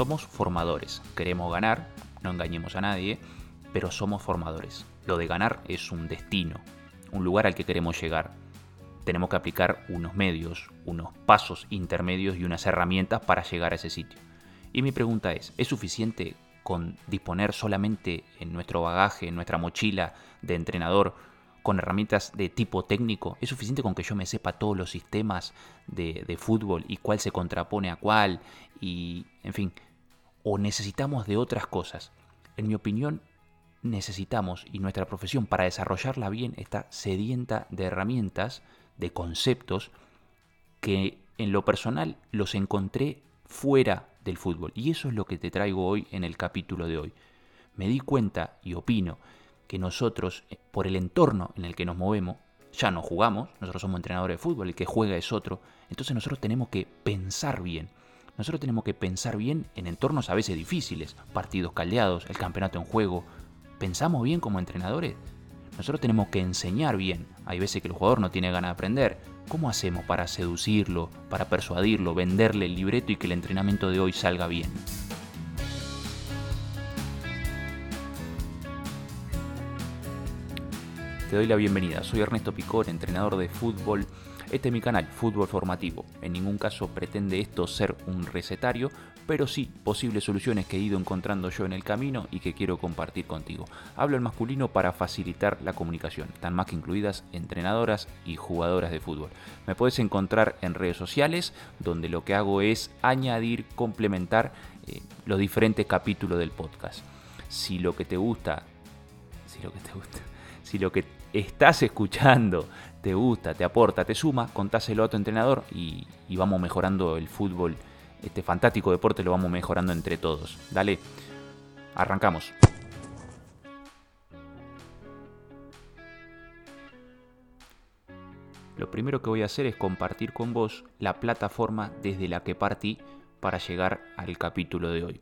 Somos formadores, queremos ganar, no engañemos a nadie, pero somos formadores. Lo de ganar es un destino, un lugar al que queremos llegar. Tenemos que aplicar unos medios, unos pasos intermedios y unas herramientas para llegar a ese sitio. Y mi pregunta es, ¿es suficiente con disponer solamente en nuestro bagaje, en nuestra mochila de entrenador, con herramientas de tipo técnico? ¿Es suficiente con que yo me sepa todos los sistemas de, de fútbol y cuál se contrapone a cuál? Y, en fin, ¿o necesitamos de otras cosas? En mi opinión, necesitamos, y nuestra profesión para desarrollarla bien está sedienta de herramientas, de conceptos, que en lo personal los encontré fuera del fútbol. Y eso es lo que te traigo hoy en el capítulo de hoy. Me di cuenta y opino que nosotros, eh, por el entorno en el que nos movemos, ya no jugamos, nosotros somos entrenadores de fútbol, el que juega es otro, entonces nosotros tenemos que pensar bien. Nosotros tenemos que pensar bien en entornos a veces difíciles, partidos caldeados, el campeonato en juego. ¿Pensamos bien como entrenadores? Nosotros tenemos que enseñar bien. Hay veces que el jugador no tiene ganas de aprender. ¿Cómo hacemos para seducirlo, para persuadirlo, venderle el libreto y que el entrenamiento de hoy salga bien? Te doy la bienvenida, soy Ernesto Picor, entrenador de fútbol. Este es mi canal, Fútbol Formativo. En ningún caso pretende esto ser un recetario, pero sí posibles soluciones que he ido encontrando yo en el camino y que quiero compartir contigo. Hablo en masculino para facilitar la comunicación, están más que incluidas entrenadoras y jugadoras de fútbol. Me puedes encontrar en redes sociales, donde lo que hago es añadir, complementar eh, los diferentes capítulos del podcast. Si lo que te gusta, si lo que te gusta, si lo que estás escuchando te gusta, te aporta, te suma, contáselo a tu entrenador y, y vamos mejorando el fútbol este fantástico deporte lo vamos mejorando entre todos. Dale, arrancamos. Lo primero que voy a hacer es compartir con vos la plataforma desde la que partí para llegar al capítulo de hoy.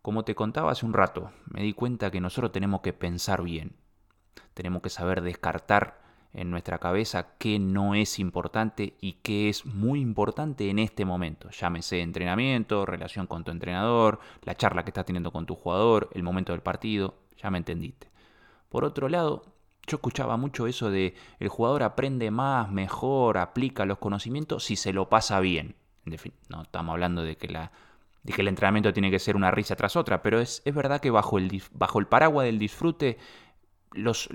Como te contaba hace un rato, me di cuenta que nosotros tenemos que pensar bien. Tenemos que saber descartar en nuestra cabeza qué no es importante y qué es muy importante en este momento. Llámese entrenamiento, relación con tu entrenador, la charla que estás teniendo con tu jugador, el momento del partido, ya me entendiste. Por otro lado, yo escuchaba mucho eso de el jugador aprende más, mejor, aplica los conocimientos si se lo pasa bien. En fin, no estamos hablando de que la de que el entrenamiento tiene que ser una risa tras otra, pero es, es verdad que bajo el, bajo el paraguas del disfrute los,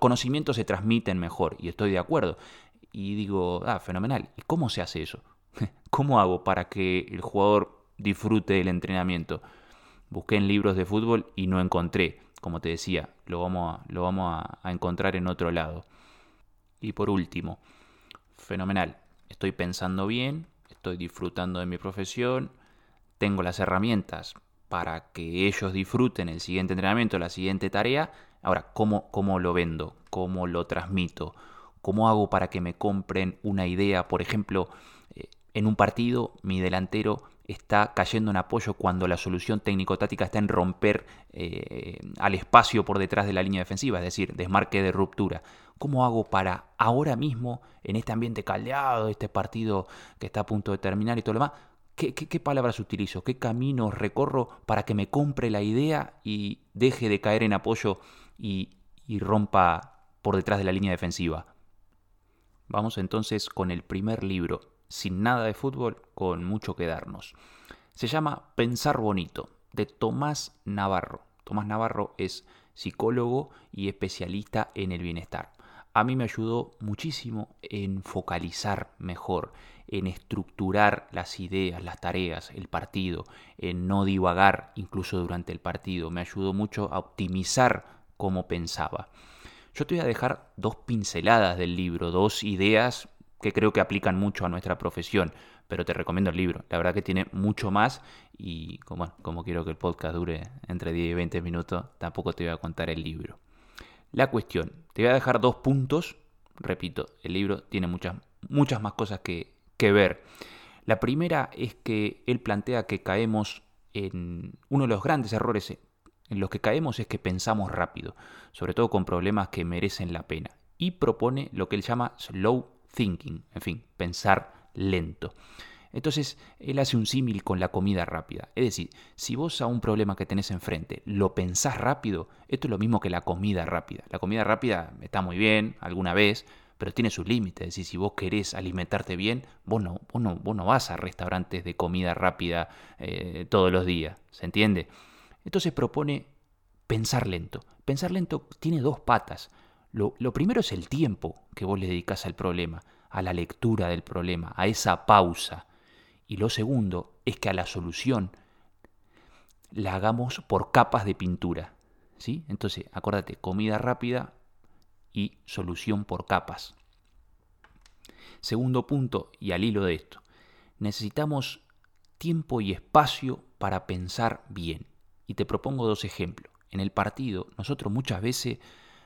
conocimientos se transmiten mejor y estoy de acuerdo. Y digo, ah, fenomenal. ¿Y cómo se hace eso? ¿Cómo hago para que el jugador disfrute del entrenamiento? Busqué en libros de fútbol y no encontré. Como te decía, lo vamos lo vamos a encontrar en otro lado. Y por último, fenomenal. Estoy pensando bien, estoy disfrutando de mi profesión, tengo las herramientas para que ellos disfruten el siguiente entrenamiento, la siguiente tarea Ahora, ¿cómo, ¿cómo lo vendo? ¿Cómo lo transmito? ¿Cómo hago para que me compren una idea? Por ejemplo, eh, en un partido mi delantero está cayendo en apoyo cuando la solución técnico-táctica está en romper eh, al espacio por detrás de la línea defensiva, es decir, desmarque de ruptura. ¿Cómo hago para ahora mismo, en este ambiente caldeado, este partido que está a punto de terminar y todo lo demás, ¿Qué, qué, palabras utilizo? ¿Qué caminos recorro para que me compre la idea y deje de caer en apoyo y, rompa por detrás de la línea defensiva. Vamos entonces con el primer libro, sin nada de fútbol, con mucho que darnos. Se llama Pensar Bonito, de Tomás Navarro. Tomás Navarro es psicólogo y especialista en el bienestar. A mí me ayudó muchísimo en focalizar mejor, en estructurar las ideas, las tareas, el partido, en no divagar incluso durante el partido. Me ayudó mucho a optimizar como pensaba. Yo te voy a dejar dos pinceladas del libro, dos ideas que creo que aplican mucho a nuestra profesión, pero te recomiendo el libro. La verdad que tiene mucho más y como, como quiero que el podcast dure entre 10 y 20 minutos, tampoco te voy a contar el libro. La cuestión, te voy a dejar dos puntos. Repito, el libro tiene muchas, muchas más cosas que, que ver. La primera es que él plantea que caemos en uno de los grandes errores en los que caemos es que pensamos rápido, sobre todo con problemas que merecen la pena, y propone lo que él llama slow thinking, en fin, pensar lento. Entonces, él hace un símil con la comida rápida. Es decir, si vos a un problema que tenés enfrente lo pensás rápido, esto es lo mismo que la comida rápida. La comida rápida está muy bien alguna vez, pero tiene sus límites. Es decir, si vos querés alimentarte bien, vos no, vos no, vos no vas a restaurantes de comida rápida eh, todos los días. ¿Se entiende? Entonces propone pensar lento. Pensar lento tiene dos patas. Lo, primero es el tiempo que vos le dedicas al problema, a la lectura del problema, a esa pausa. Y lo segundo es que a la solución la hagamos por capas de pintura. ¿sí? Entonces, acuérdate, comida rápida y solución por capas. Segundo punto, y al hilo de esto, necesitamos tiempo y espacio para pensar bien. Y te propongo dos ejemplos. En el partido, nosotros muchas veces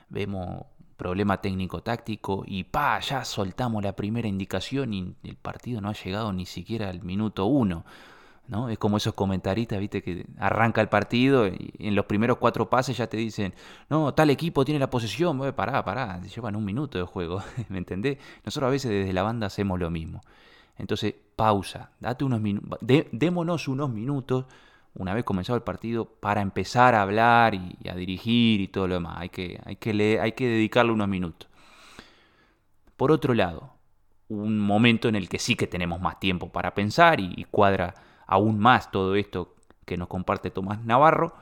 vemos problema técnico-táctico y pa, ya soltamos la primera indicación y el partido no ha llegado ni siquiera al minuto uno. ¿no? Es como esos comentaristas, viste, que arranca el partido y en los primeros cuatro pases ya te dicen, no, tal equipo tiene la posesión, pará, pará, llevan un minuto de juego, ¿me entendés? Nosotros a veces desde la banda hacemos lo mismo. Entonces, pausa, date unos minutos, démonos unos minutos una vez comenzado el partido, para empezar a hablar y, a dirigir y todo lo demás. Hay que, hay, que hay que dedicarle unos minutos. Por otro lado, un momento en el que sí que tenemos más tiempo para pensar y cuadra aún más todo esto que nos comparte Tomás Navarro,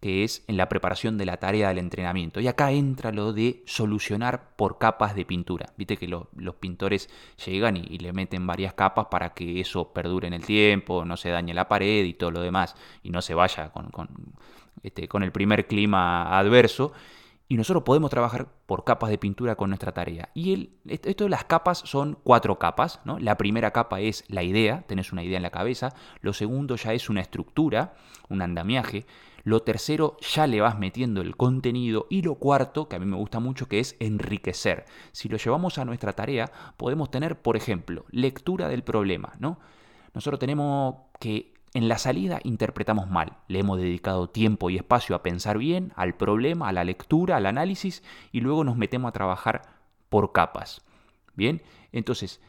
que es en la preparación de la tarea del entrenamiento. Y acá entra lo de solucionar por capas de pintura. Viste que los pintores llegan y, le meten varias capas para que eso perdure en el tiempo, no se dañe la pared y todo lo demás, y no se vaya con, con, este, con el primer clima adverso. Y nosotros podemos trabajar por capas de pintura con nuestra tarea. Y el, esto de las capas son cuatro capas. ¿no? La primera capa es la idea, tenés una idea en la cabeza. Lo segundo ya es una estructura, un andamiaje. Lo tercero, ya le vas metiendo el contenido. Y lo cuarto, que a mí me gusta mucho, que es enriquecer. Si lo llevamos a nuestra tarea, podemos tener, por ejemplo, lectura del problema. ¿no? Nosotros tenemos que en la salida interpretamos mal. Le hemos dedicado tiempo y espacio a pensar bien, al problema, a la lectura, al análisis, y luego nos metemos a trabajar por capas. Bien, entonces,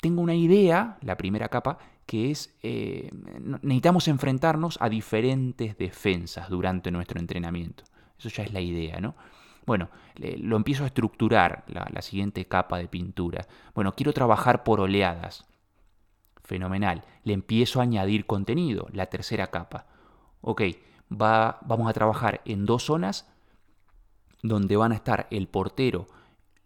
tengo una idea, la primera capa, que es, eh, necesitamos enfrentarnos a diferentes defensas durante nuestro entrenamiento. Eso ya es la idea, ¿no? Bueno, lo empiezo a estructurar, la, siguiente capa de pintura. Bueno, quiero trabajar por oleadas. Fenomenal. Le empiezo a añadir contenido, la tercera capa. Ok, va, vamos a trabajar en dos zonas donde van a estar el portero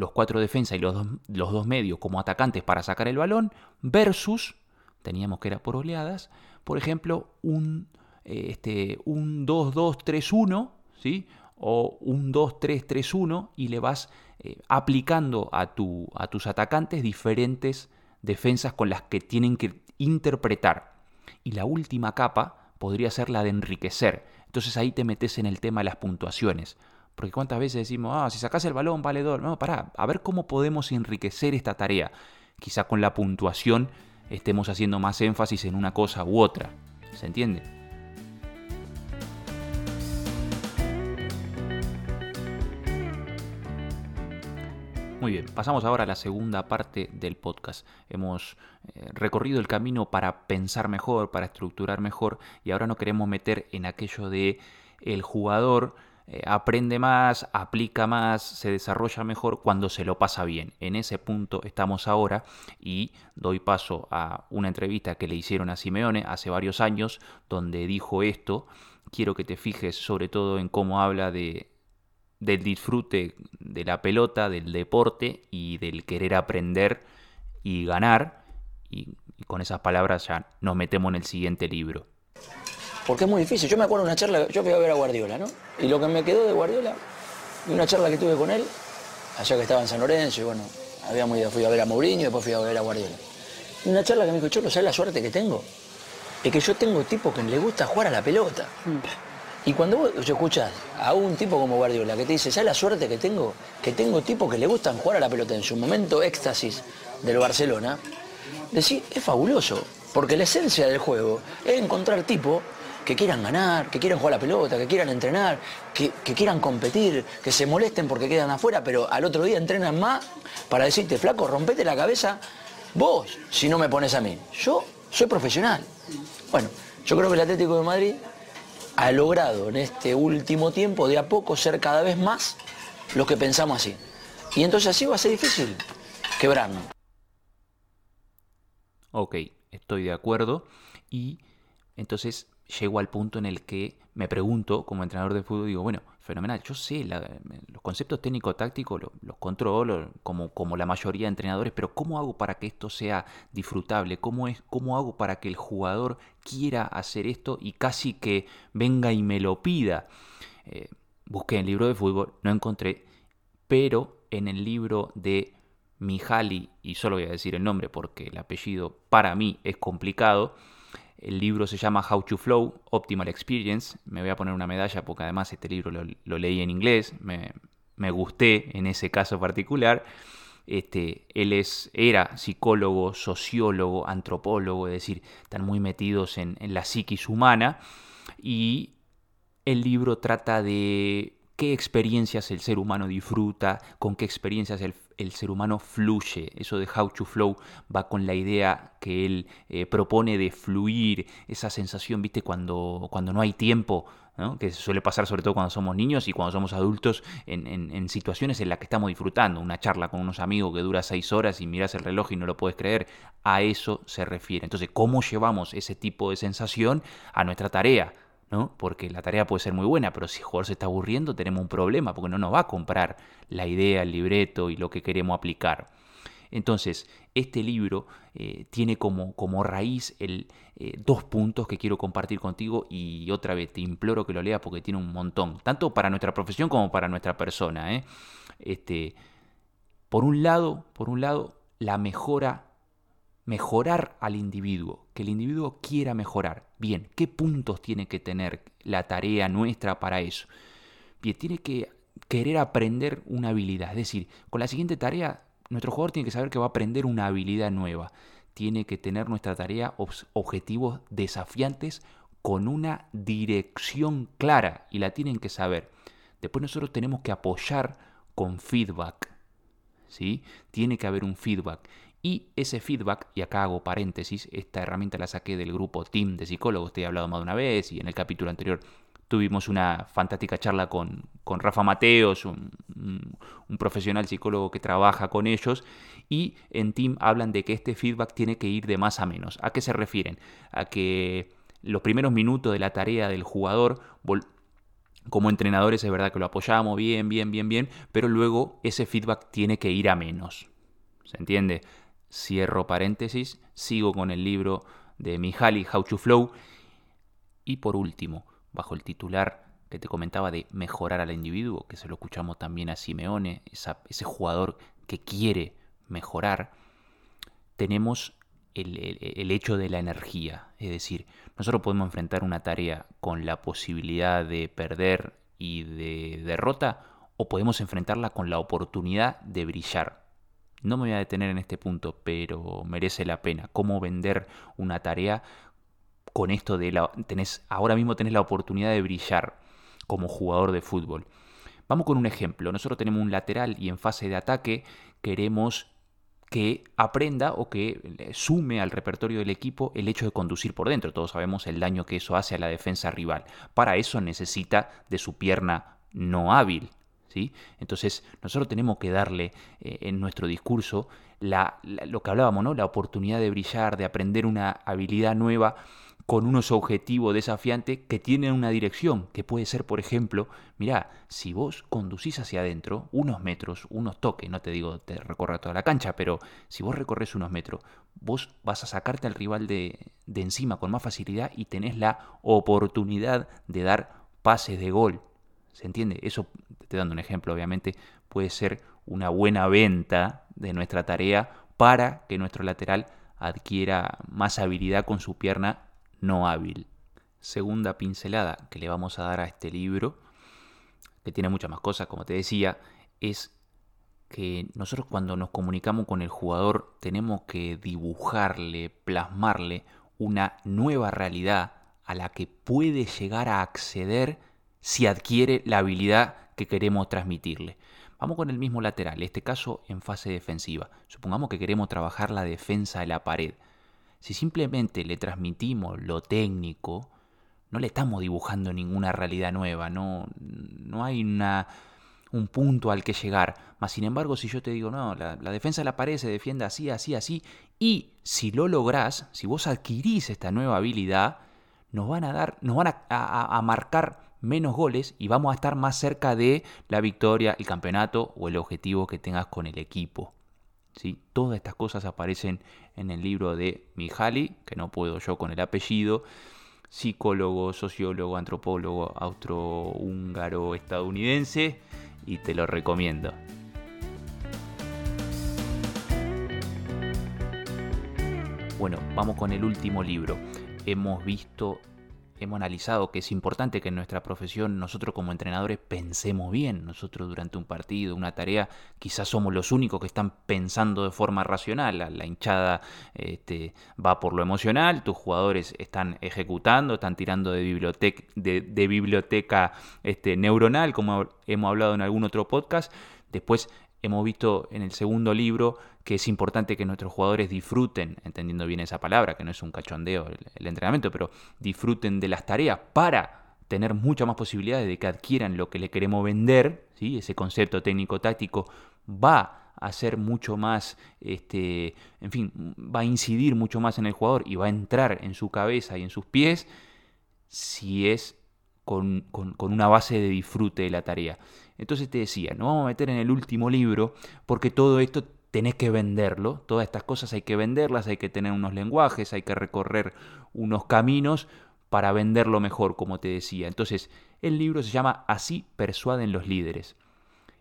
los cuatro defensas y los los dos medios como atacantes para sacar el balón, versus, teníamos que era por oleadas, por ejemplo, un, eh, este, un 2-2-3-1, ¿sí? o un 2-3-3-1 y le vas eh, aplicando a, tu, a tus atacantes diferentes defensas con las que tienen que interpretar. Y la última capa podría ser la de enriquecer. Entonces ahí te metes en el tema de las puntuaciones. Porque cuántas veces decimos, ah, si sacas el balón vale dos. No, pará, a ver cómo podemos enriquecer esta tarea. Quizá con la puntuación estemos haciendo más énfasis en una cosa u otra. ¿Se entiende? Muy bien, pasamos ahora a la segunda parte del podcast. Hemos eh, recorrido el camino para pensar mejor, para estructurar mejor y ahora nos queremos meter en aquello de el jugador eh, aprende más, aplica más, se desarrolla mejor cuando se lo pasa bien. En ese punto estamos ahora y doy paso a una entrevista que le hicieron a Simeone hace varios años donde dijo esto. Quiero que te fijes sobre todo en cómo habla de, del disfrute de la pelota, del deporte y del querer aprender y ganar. Y, y con esas palabras ya nos metemos en el siguiente libro porque es muy difícil. Yo me acuerdo de una charla, yo fui a ver a Guardiola, ¿no? Y lo que me quedó de Guardiola, una charla que tuve con él, allá que estaba en San Lorenzo, y bueno, habíamos ido, fui a ver a Mourinho y después fui a ver a Guardiola. Y una charla que me dijo, Cholo, ¿sabes la suerte que tengo? Es que yo tengo tipo que le gusta jugar a la pelota. Y cuando vos escuchás a un tipo como Guardiola que te dice, ¿sabes la suerte que tengo? Que tengo tipos que le gustan jugar a la pelota en su momento éxtasis del Barcelona, decís, es fabuloso, porque la esencia del juego es encontrar tipos que quieran ganar, que quieran jugar la pelota, que quieran entrenar, que, quieran competir, que se molesten porque quedan afuera, pero al otro día entrenan más para decirte, flaco, rompete la cabeza vos si no me pones a mí. Yo soy profesional. Bueno, yo creo que el Atlético de Madrid ha logrado en este último tiempo de a poco ser cada vez más lo que pensamos así. Y entonces así va a ser difícil quebrarnos. Ok, estoy de acuerdo. Y entonces llego al punto en el que me pregunto, como entrenador de fútbol, digo, bueno, fenomenal, yo sé los conceptos técnico-tácticos, los, controlo como, como la mayoría de entrenadores, pero ¿cómo hago para que esto sea disfrutable? ¿Cómo, es, ¿Cómo hago para que el jugador quiera hacer esto y casi que venga y me lo pida? Eh, busqué en el libro de fútbol, no encontré, pero en el libro de Mihaly, y solo voy a decir el nombre porque el apellido para mí es complicado, el libro se llama How to Flow, Optimal Experience. Me voy a poner una medalla porque además este libro lo, leí en inglés, me, gusté en ese caso particular. Este, él es, era psicólogo, sociólogo, antropólogo, es decir, están muy metidos en, en la psiquis humana. Y el libro trata de qué experiencias el ser humano disfruta, con qué experiencias el, ser humano fluye. Eso de how to flow va con la idea que él eh, propone de fluir, esa sensación, viste, cuando, cuando no hay tiempo, que suele pasar sobre todo cuando somos niños y cuando somos adultos en, situaciones en las que estamos disfrutando. Una charla con unos amigos que dura seis horas y miras el reloj y no lo puedes creer. A eso se refiere. Entonces, ¿cómo llevamos ese tipo de sensación a nuestra tarea? ¿No? Porque la tarea puede ser muy buena, pero si el jugador se está aburriendo, tenemos un problema, porque no nos va a comprar la idea, el libreto y lo que queremos aplicar. Entonces, este libro eh, tiene como, como raíz eh, dos puntos que quiero compartir contigo y otra vez te imploro que lo leas porque tiene un montón, tanto para nuestra profesión como para nuestra persona. ¿eh? Este, por un lado, por un lado, la mejora mejorar al individuo, que el individuo quiera mejorar. Bien, ¿qué puntos tiene que tener la tarea nuestra para eso? Bien, tiene que querer aprender una habilidad. Es decir, con la siguiente tarea, nuestro jugador tiene que saber que va a aprender una habilidad nueva. Tiene que tener nuestra tarea objetivos desafiantes con una dirección clara y la tienen que saber. Después nosotros tenemos que apoyar con feedback. ¿sí? Tiene que haber un feedback. Y ese feedback, y acá hago paréntesis, esta herramienta la saqué del grupo Team de psicólogos, te he hablado más de una vez, y en el capítulo anterior tuvimos una fantástica charla con, con Rafa Mateos, un, un, profesional psicólogo que trabaja con ellos, y en Team hablan de que este feedback tiene que ir de más a menos. ¿A qué se refieren? A que los primeros minutos de la tarea del jugador como entrenadores es verdad que lo apoyamos bien, bien, bien, bien, pero luego ese feedback tiene que ir a menos. ¿Se entiende? Cierro paréntesis, sigo con el libro de Mihaly, How to Flow. Y por último, bajo el titular que te comentaba de mejorar al individuo, que se lo escuchamos también a Simeone, ese jugador que quiere mejorar, tenemos el, el, hecho de la energía. Es decir, nosotros podemos enfrentar una tarea con la posibilidad de perder y de derrota, o podemos enfrentarla con la oportunidad de brillar. No me voy a detener en este punto, pero merece la pena. ¿Cómo vender una tarea con esto de la... Ahora mismo tenés la oportunidad de brillar como jugador de fútbol. Vamos con un ejemplo. Nosotros tenemos un lateral y en fase de ataque queremos que aprenda o que sume al repertorio del equipo el hecho de conducir por dentro. Todos sabemos el daño que eso hace a la defensa rival. Para eso necesita de su pierna no hábil, entonces, nosotros tenemos que darle eh, en nuestro discurso lo que hablábamos, ¿no? La oportunidad de brillar, de aprender una habilidad nueva con unos objetivos desafiantes que tienen una dirección, que puede ser, por ejemplo, mira, si vos conducís hacia adentro unos metros, unos toques, no te digo te recorra toda la cancha, pero si vos recorres unos metros, vos vas a sacarte al rival de, de encima con más facilidad y tenés la oportunidad de dar pases de gol. ¿Se entiende? Eso, te estoy dando un ejemplo, obviamente, puede ser una buena venta de nuestra tarea para que nuestro lateral adquiera más habilidad con su pierna no hábil. Segunda pincelada que le vamos a dar a este libro, que tiene muchas más cosas, como te decía, es que nosotros cuando nos comunicamos con el jugador tenemos que dibujarle, plasmarle una nueva realidad a la que puede llegar a acceder si adquiere la habilidad que queremos transmitirle. Vamos con el mismo lateral, en este caso en fase defensiva. Supongamos que queremos trabajar la defensa de la pared. Si simplemente le transmitimos lo técnico, no le estamos dibujando ninguna realidad nueva, no, no hay una, un punto al que llegar. Más sin embargo, si yo te digo, no, la, defensa de la pared se defiende así, así, así, y si lo lográs, si vos adquirís esta nueva habilidad, nos van a dar, nos van a, a marcar menos goles y vamos a estar más cerca de la victoria, el campeonato o el objetivo que tengas con el equipo. ¿Sí? Todas estas cosas aparecen en el libro de Mihaly, que no puedo yo con el apellido, psicólogo, sociólogo, antropólogo austrohúngaro estadounidense y te lo recomiendo. Bueno, vamos con el último libro. Hemos visto hemos analizado que es importante que en nuestra profesión nosotros como entrenadores pensemos bien. Nosotros durante un partido, una tarea, quizás somos los únicos que están pensando de forma racional. La, hinchada este, va por lo emocional, tus jugadores están ejecutando, están tirando de biblioteca, de, biblioteca este, neuronal, como hemos hablado en algún otro podcast. Después hemos visto en el segundo libro que es importante que nuestros jugadores disfruten, entendiendo bien esa palabra, que no es un cachondeo el, entrenamiento, pero disfruten de las tareas para tener muchas más posibilidades de que adquieran lo que le queremos vender, ¿sí? ese concepto técnico-táctico va a ser mucho más, este, en fin, va a incidir mucho más en el jugador y va a entrar en su cabeza y en sus pies si es con, con, una base de disfrute de la tarea. Entonces te decía, nos vamos a meter en el último libro porque todo esto tenés que venderlo, todas estas cosas hay que venderlas, hay que tener unos lenguajes, hay que recorrer unos caminos para venderlo mejor, como te decía. Entonces, el libro se llama Así persuaden los líderes.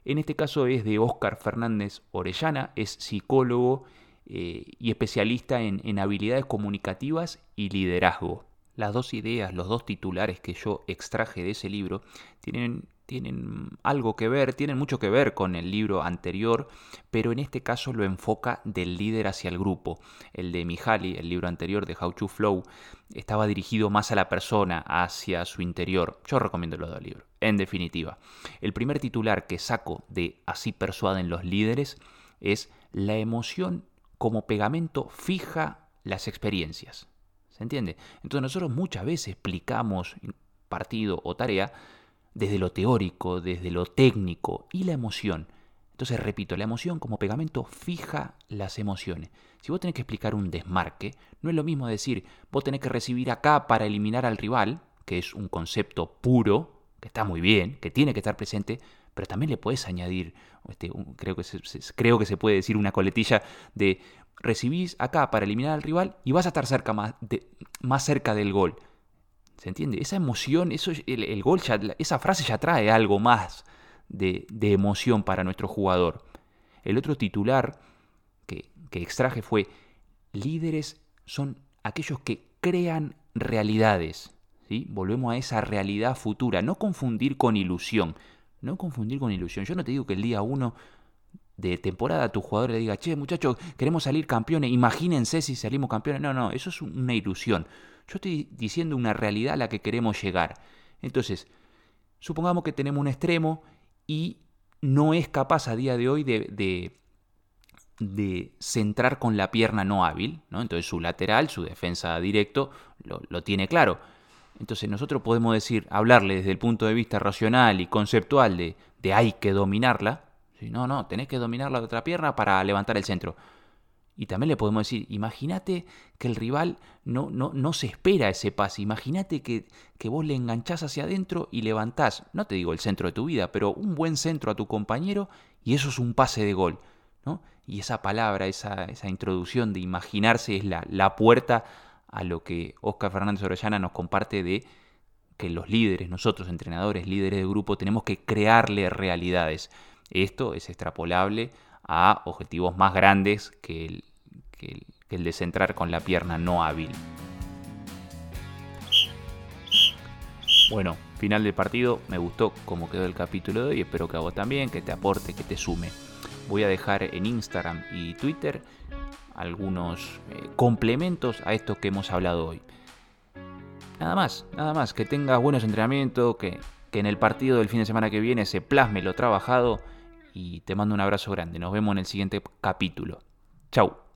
En este caso es de Óscar Fernández Orellana, es psicólogo eh, y especialista en, en habilidades comunicativas y liderazgo. Las dos ideas, los dos titulares que yo extraje de ese libro tienen tienen algo que ver, tienen mucho que ver con el libro anterior, pero en este caso lo enfoca del líder hacia el grupo. El de Mihaly, el libro anterior de How to Flow, estaba dirigido más a la persona, hacia su interior. Yo recomiendo los dos libros. En definitiva, el primer titular que saco de Así persuaden los líderes es La emoción como pegamento fija las experiencias. ¿Se entiende? Entonces nosotros muchas veces explicamos partido o tarea desde lo teórico, desde lo técnico y la emoción. Entonces, repito, la emoción como pegamento fija las emociones. Si vos tenés que explicar un desmarque, no es lo mismo decir, vos tenés que recibir acá para eliminar al rival, que es un concepto puro, que está muy bien, que tiene que estar presente, pero también le puedes añadir, este, creo, que se, creo que se puede decir una coletilla de recibís acá para eliminar al rival y vas a estar cerca más, más cerca del gol. ¿Se entiende? Esa emoción, eso, el, gol, esa frase ya trae algo más de, emoción para nuestro jugador. El otro titular que, extraje fue, líderes son aquellos que crean realidades. ¿sí? Volvemos a esa realidad futura, no confundir con ilusión. No confundir con ilusión. Yo no te digo que el día uno de temporada tu jugador le diga, che, muchachos, queremos salir campeones, imagínense si salimos campeones. No, no, eso es una ilusión. Yo estoy diciendo una realidad a la que queremos llegar. Entonces, supongamos que tenemos un extremo y no es capaz a día de hoy de, de, centrar con la pierna no hábil. ¿no? Entonces su lateral, su defensa directo, lo, tiene claro. Entonces nosotros podemos decir, hablarle desde el punto de vista racional y conceptual de, de hay que dominarla. No, no, tenés que dominar la otra pierna para levantar el centro. Y también le podemos decir, imagínate que el rival no, no, no se espera ese pase, imagínate que, que, vos le enganchás hacia adentro y levantás, no te digo el centro de tu vida, pero un buen centro a tu compañero y eso es un pase de gol. ¿no? Y esa palabra, esa, esa introducción de imaginarse es la, la puerta a lo que Oscar Fernández Orellana nos comparte de que los líderes, nosotros entrenadores, líderes de grupo, tenemos que crearle realidades. Esto es extrapolable a objetivos más grandes que el, que de centrar con la pierna no hábil. Bueno, final del partido, me gustó cómo quedó el capítulo de hoy, espero que a también, que te aporte, que te sume. Voy a dejar en Instagram y Twitter algunos eh, complementos a esto que hemos hablado hoy. Nada más, nada más, que tengas buenos entrenamientos, que, que en el partido del fin de semana que viene se plasme lo trabajado y te mando un abrazo grande. Nos vemos en el siguiente capítulo. Chau.